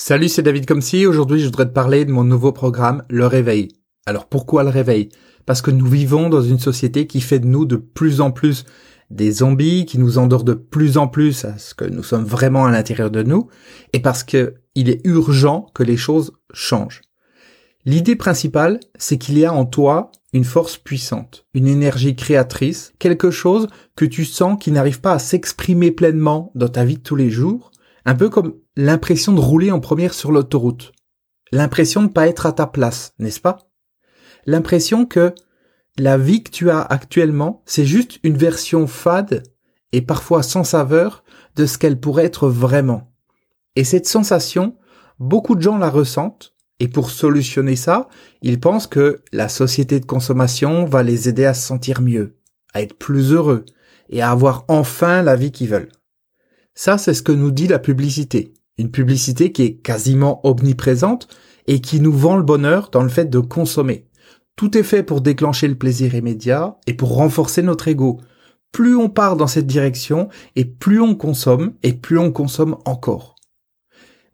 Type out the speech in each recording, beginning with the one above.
Salut, c'est David Comsi. Aujourd'hui, je voudrais te parler de mon nouveau programme, Le Réveil. Alors pourquoi le réveil? Parce que nous vivons dans une société qui fait de nous de plus en plus des zombies, qui nous endort de plus en plus à ce que nous sommes vraiment à l'intérieur de nous, et parce que il est urgent que les choses changent. L'idée principale, c'est qu'il y a en toi une force puissante, une énergie créatrice, quelque chose que tu sens qui n'arrive pas à s'exprimer pleinement dans ta vie de tous les jours, un peu comme l'impression de rouler en première sur l'autoroute. L'impression de pas être à ta place, n'est-ce pas? L'impression que la vie que tu as actuellement, c'est juste une version fade et parfois sans saveur de ce qu'elle pourrait être vraiment. Et cette sensation, beaucoup de gens la ressentent, et pour solutionner ça, ils pensent que la société de consommation va les aider à se sentir mieux, à être plus heureux, et à avoir enfin la vie qu'ils veulent. Ça, c'est ce que nous dit la publicité. Une publicité qui est quasiment omniprésente et qui nous vend le bonheur dans le fait de consommer. Tout est fait pour déclencher le plaisir immédiat et pour renforcer notre ego. Plus on part dans cette direction et plus on consomme et plus on consomme encore.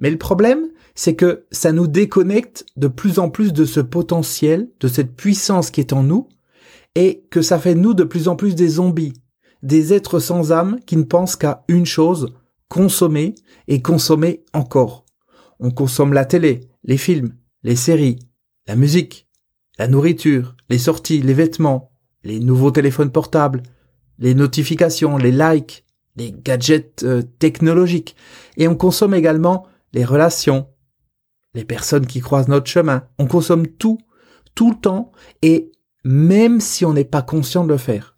Mais le problème, c'est que ça nous déconnecte de plus en plus de ce potentiel, de cette puissance qui est en nous, et que ça fait nous de plus en plus des zombies, des êtres sans âme qui ne pensent qu'à une chose, consommer et consommer encore. On consomme la télé, les films, les séries, la musique, la nourriture, les sorties, les vêtements, les nouveaux téléphones portables, les notifications, les likes, les gadgets euh, technologiques. Et on consomme également les relations, les personnes qui croisent notre chemin. On consomme tout, tout le temps, et même si on n'est pas conscient de le faire.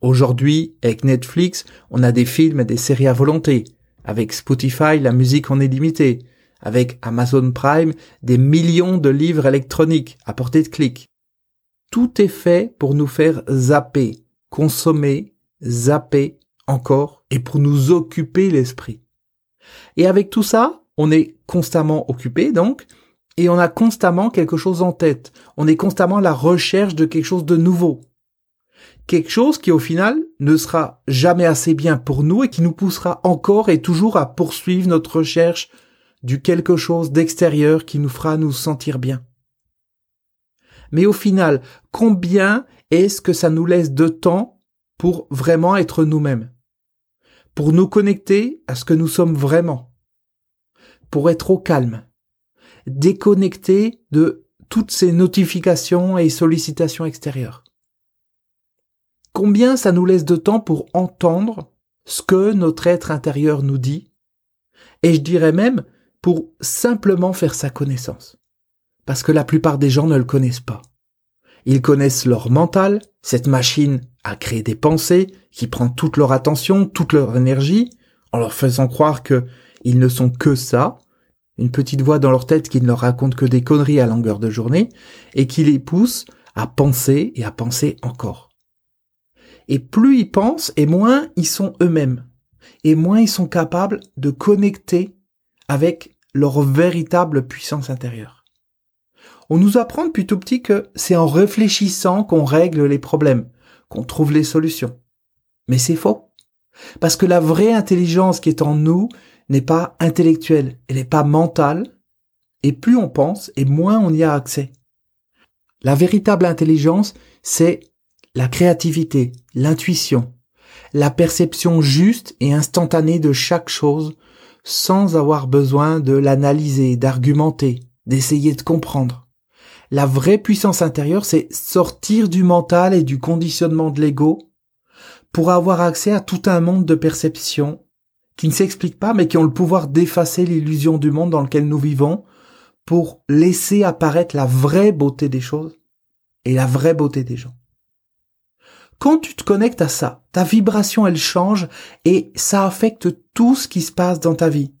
Aujourd'hui, avec Netflix, on a des films et des séries à volonté. Avec Spotify, la musique en est limitée. Avec Amazon Prime, des millions de livres électroniques à portée de clic. Tout est fait pour nous faire zapper, consommer, zapper encore et pour nous occuper l'esprit. Et avec tout ça, on est constamment occupé donc, et on a constamment quelque chose en tête. On est constamment à la recherche de quelque chose de nouveau quelque chose qui au final ne sera jamais assez bien pour nous et qui nous poussera encore et toujours à poursuivre notre recherche du quelque chose d'extérieur qui nous fera nous sentir bien. Mais au final, combien est-ce que ça nous laisse de temps pour vraiment être nous-mêmes? Pour nous connecter à ce que nous sommes vraiment? Pour être au calme? Déconnecter de toutes ces notifications et sollicitations extérieures? Combien ça nous laisse de temps pour entendre ce que notre être intérieur nous dit Et je dirais même pour simplement faire sa connaissance. Parce que la plupart des gens ne le connaissent pas. Ils connaissent leur mental, cette machine à créer des pensées qui prend toute leur attention, toute leur énergie, en leur faisant croire que ils ne sont que ça, une petite voix dans leur tête qui ne leur raconte que des conneries à longueur de journée, et qui les pousse à penser et à penser encore. Et plus ils pensent, et moins ils sont eux-mêmes. Et moins ils sont capables de connecter avec leur véritable puissance intérieure. On nous apprend depuis tout petit que c'est en réfléchissant qu'on règle les problèmes, qu'on trouve les solutions. Mais c'est faux. Parce que la vraie intelligence qui est en nous n'est pas intellectuelle, elle n'est pas mentale, et plus on pense, et moins on y a accès. La véritable intelligence, c'est la créativité, l'intuition, la perception juste et instantanée de chaque chose sans avoir besoin de l'analyser, d'argumenter, d'essayer de comprendre. La vraie puissance intérieure, c'est sortir du mental et du conditionnement de l'ego pour avoir accès à tout un monde de perceptions qui ne s'expliquent pas mais qui ont le pouvoir d'effacer l'illusion du monde dans lequel nous vivons pour laisser apparaître la vraie beauté des choses et la vraie beauté des gens. Quand tu te connectes à ça, ta vibration elle change et ça affecte tout ce qui se passe dans ta vie,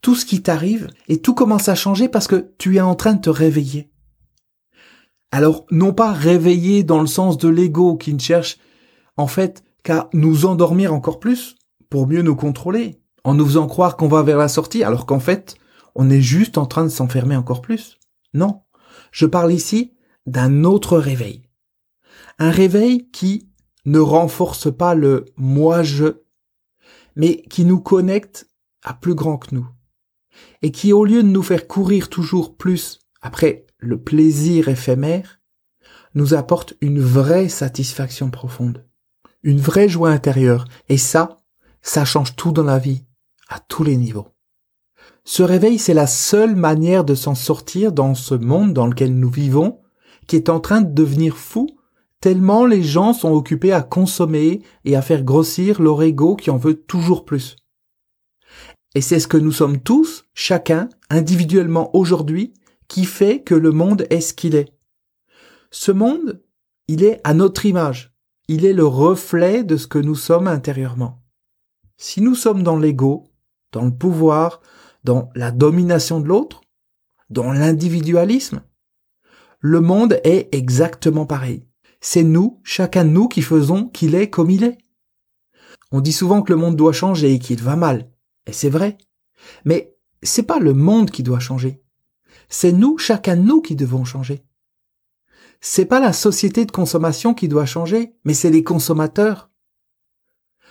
tout ce qui t'arrive et tout commence à changer parce que tu es en train de te réveiller. Alors non pas réveiller dans le sens de l'ego qui ne cherche en fait qu'à nous endormir encore plus pour mieux nous contrôler, en nous faisant croire qu'on va vers la sortie alors qu'en fait on est juste en train de s'enfermer encore plus. Non, je parle ici d'un autre réveil. Un réveil qui ne renforce pas le moi-je, mais qui nous connecte à plus grand que nous. et qui, au lieu de nous faire courir toujours plus après le plaisir éphémère, nous apporte une vraie satisfaction profonde, une vraie joie intérieure, et ça, ça change tout dans la vie, à tous les niveaux. Ce réveil, c'est la seule manière de s'en sortir dans ce monde dans lequel nous vivons, qui est en train de devenir fou, tellement les gens sont occupés à consommer et à faire grossir leur ego qui en veut toujours plus. Et c'est ce que nous sommes tous, chacun, individuellement aujourd'hui, qui fait que le monde est ce qu'il est. Ce monde, il est à notre image. Il est le reflet de ce que nous sommes intérieurement. Si nous sommes dans l'ego, dans le pouvoir, dans la domination de l'autre, dans l'individualisme, le monde est exactement pareil. C'est nous, chacun de nous, qui faisons qu'il est comme il est. On dit souvent que le monde doit changer et qu'il va mal. Et c'est vrai. Mais c'est pas le monde qui doit changer. C'est nous, chacun de nous, qui devons changer. C'est pas la société de consommation qui doit changer, mais c'est les consommateurs.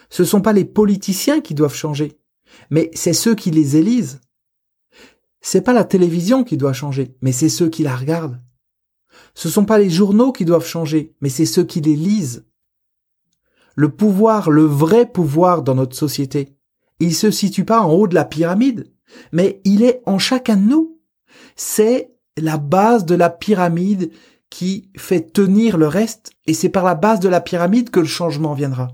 Ce sont pas les politiciens qui doivent changer, mais c'est ceux qui les élisent. C'est pas la télévision qui doit changer, mais c'est ceux qui la regardent. Ce sont pas les journaux qui doivent changer, mais c'est ceux qui les lisent. Le pouvoir, le vrai pouvoir dans notre société, il se situe pas en haut de la pyramide, mais il est en chacun de nous. C'est la base de la pyramide qui fait tenir le reste, et c'est par la base de la pyramide que le changement viendra.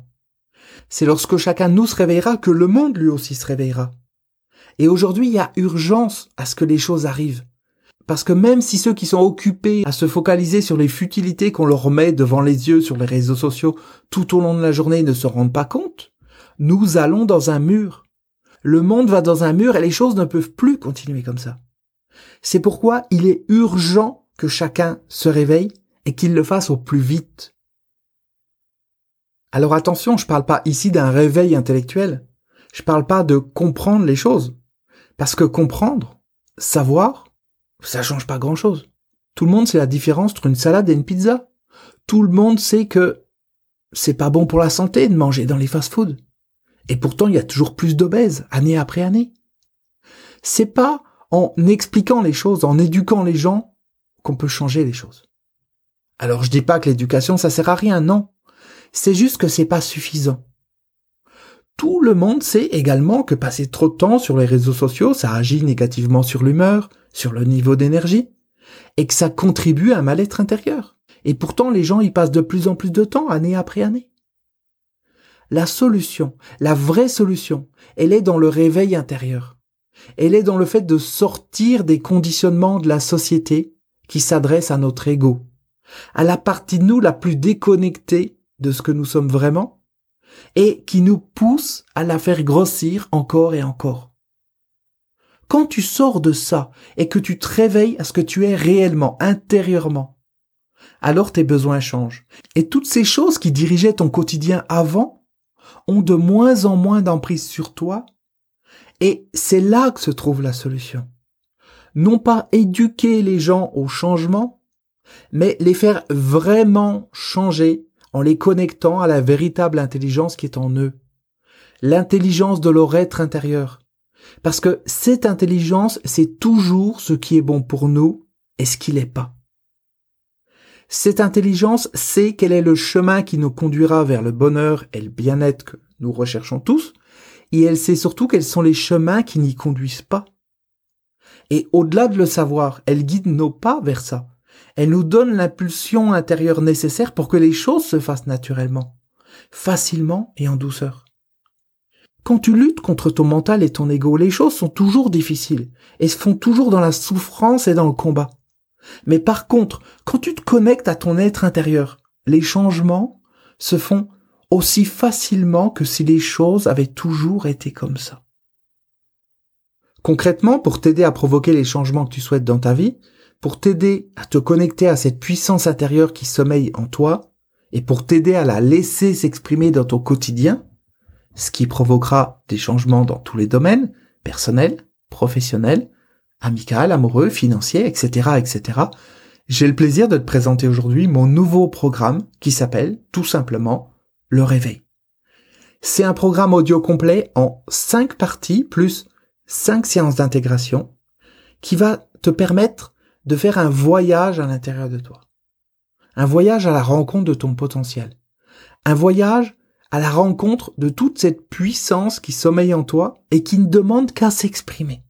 C'est lorsque chacun de nous se réveillera que le monde lui aussi se réveillera. Et aujourd'hui, il y a urgence à ce que les choses arrivent. Parce que même si ceux qui sont occupés à se focaliser sur les futilités qu'on leur met devant les yeux sur les réseaux sociaux tout au long de la journée ne se rendent pas compte, nous allons dans un mur. Le monde va dans un mur et les choses ne peuvent plus continuer comme ça. C'est pourquoi il est urgent que chacun se réveille et qu'il le fasse au plus vite. Alors attention, je parle pas ici d'un réveil intellectuel. Je parle pas de comprendre les choses. Parce que comprendre, savoir, ça change pas grand chose. Tout le monde sait la différence entre une salade et une pizza. Tout le monde sait que c'est pas bon pour la santé de manger dans les fast-foods. Et pourtant, il y a toujours plus d'obèses, année après année. C'est pas en expliquant les choses, en éduquant les gens, qu'on peut changer les choses. Alors je dis pas que l'éducation ça sert à rien, non. C'est juste que c'est pas suffisant. Tout le monde sait également que passer trop de temps sur les réseaux sociaux, ça agit négativement sur l'humeur, sur le niveau d'énergie, et que ça contribue à un mal-être intérieur. Et pourtant, les gens y passent de plus en plus de temps, année après année. La solution, la vraie solution, elle est dans le réveil intérieur. Elle est dans le fait de sortir des conditionnements de la société qui s'adresse à notre ego, à la partie de nous la plus déconnectée de ce que nous sommes vraiment, et qui nous pousse à la faire grossir encore et encore. Quand tu sors de ça et que tu te réveilles à ce que tu es réellement, intérieurement, alors tes besoins changent. Et toutes ces choses qui dirigeaient ton quotidien avant ont de moins en moins d'emprise sur toi, et c'est là que se trouve la solution. Non pas éduquer les gens au changement, mais les faire vraiment changer en les connectant à la véritable intelligence qui est en eux. L'intelligence de leur être intérieur. Parce que cette intelligence, c'est toujours ce qui est bon pour nous et ce qui l'est pas. Cette intelligence sait quel est le chemin qui nous conduira vers le bonheur et le bien-être que nous recherchons tous, et elle sait surtout quels sont les chemins qui n'y conduisent pas. Et au-delà de le savoir, elle guide nos pas vers ça. Elle nous donne l'impulsion intérieure nécessaire pour que les choses se fassent naturellement, facilement et en douceur. Quand tu luttes contre ton mental et ton ego, les choses sont toujours difficiles et se font toujours dans la souffrance et dans le combat. Mais par contre, quand tu te connectes à ton être intérieur, les changements se font aussi facilement que si les choses avaient toujours été comme ça. Concrètement, pour t'aider à provoquer les changements que tu souhaites dans ta vie, pour t'aider à te connecter à cette puissance intérieure qui sommeille en toi, et pour t'aider à la laisser s'exprimer dans ton quotidien, ce qui provoquera des changements dans tous les domaines, personnels, professionnels, amical, amoureux, financier, etc., etc., j'ai le plaisir de te présenter aujourd'hui mon nouveau programme qui s'appelle tout simplement Le Réveil. C'est un programme audio complet en cinq parties plus cinq séances d'intégration qui va te permettre de faire un voyage à l'intérieur de toi. Un voyage à la rencontre de ton potentiel. Un voyage à la rencontre de toute cette puissance qui sommeille en toi et qui ne demande qu'à s'exprimer.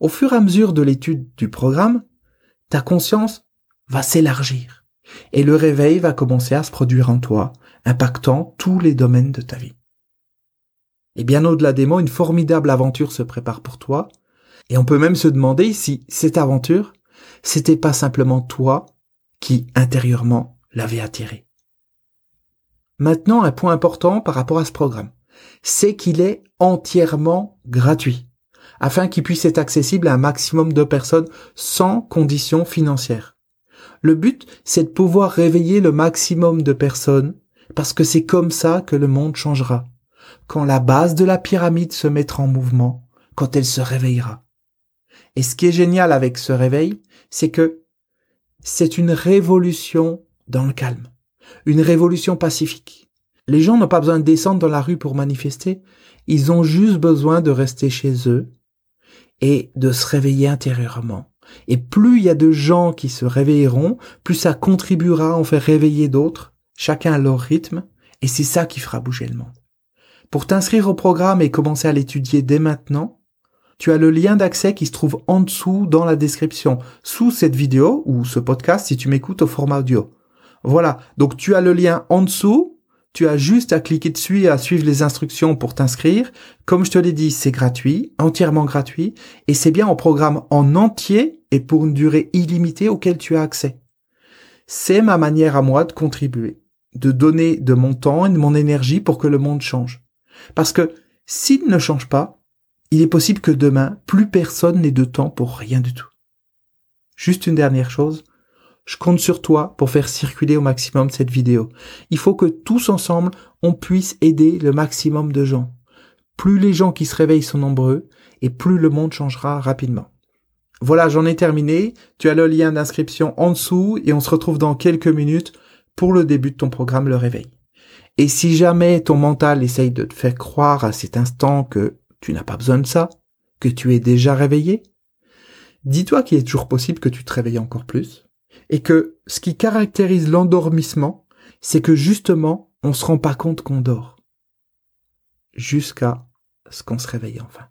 Au fur et à mesure de l'étude du programme, ta conscience va s'élargir et le réveil va commencer à se produire en toi, impactant tous les domaines de ta vie. Et bien au-delà des mots, une formidable aventure se prépare pour toi, et on peut même se demander si cette aventure, c'était pas simplement toi qui, intérieurement, l'avais attirée. Maintenant, un point important par rapport à ce programme, c'est qu'il est entièrement gratuit, afin qu'il puisse être accessible à un maximum de personnes sans conditions financières. Le but, c'est de pouvoir réveiller le maximum de personnes, parce que c'est comme ça que le monde changera. Quand la base de la pyramide se mettra en mouvement, quand elle se réveillera. Et ce qui est génial avec ce réveil, c'est que c'est une révolution dans le calme une révolution pacifique. Les gens n'ont pas besoin de descendre dans la rue pour manifester, ils ont juste besoin de rester chez eux et de se réveiller intérieurement. Et plus il y a de gens qui se réveilleront, plus ça contribuera à en faire réveiller d'autres, chacun à leur rythme, et c'est ça qui fera bouger le monde. Pour t'inscrire au programme et commencer à l'étudier dès maintenant, tu as le lien d'accès qui se trouve en dessous dans la description, sous cette vidéo ou ce podcast si tu m'écoutes au format audio. Voilà, donc tu as le lien en dessous, tu as juste à cliquer dessus et à suivre les instructions pour t'inscrire. Comme je te l'ai dit, c'est gratuit, entièrement gratuit, et c'est bien au programme en entier et pour une durée illimitée auquel tu as accès. C'est ma manière à moi de contribuer, de donner de mon temps et de mon énergie pour que le monde change. Parce que s'il ne change pas, il est possible que demain, plus personne n'ait de temps pour rien du tout. Juste une dernière chose, je compte sur toi pour faire circuler au maximum cette vidéo. Il faut que tous ensemble, on puisse aider le maximum de gens. Plus les gens qui se réveillent sont nombreux, et plus le monde changera rapidement. Voilà, j'en ai terminé. Tu as le lien d'inscription en dessous et on se retrouve dans quelques minutes pour le début de ton programme Le Réveil. Et si jamais ton mental essaye de te faire croire à cet instant que tu n'as pas besoin de ça, que tu es déjà réveillé, dis-toi qu'il est toujours possible que tu te réveilles encore plus, et que ce qui caractérise l'endormissement, c'est que justement, on se rend pas compte qu'on dort. Jusqu'à ce qu'on se réveille enfin.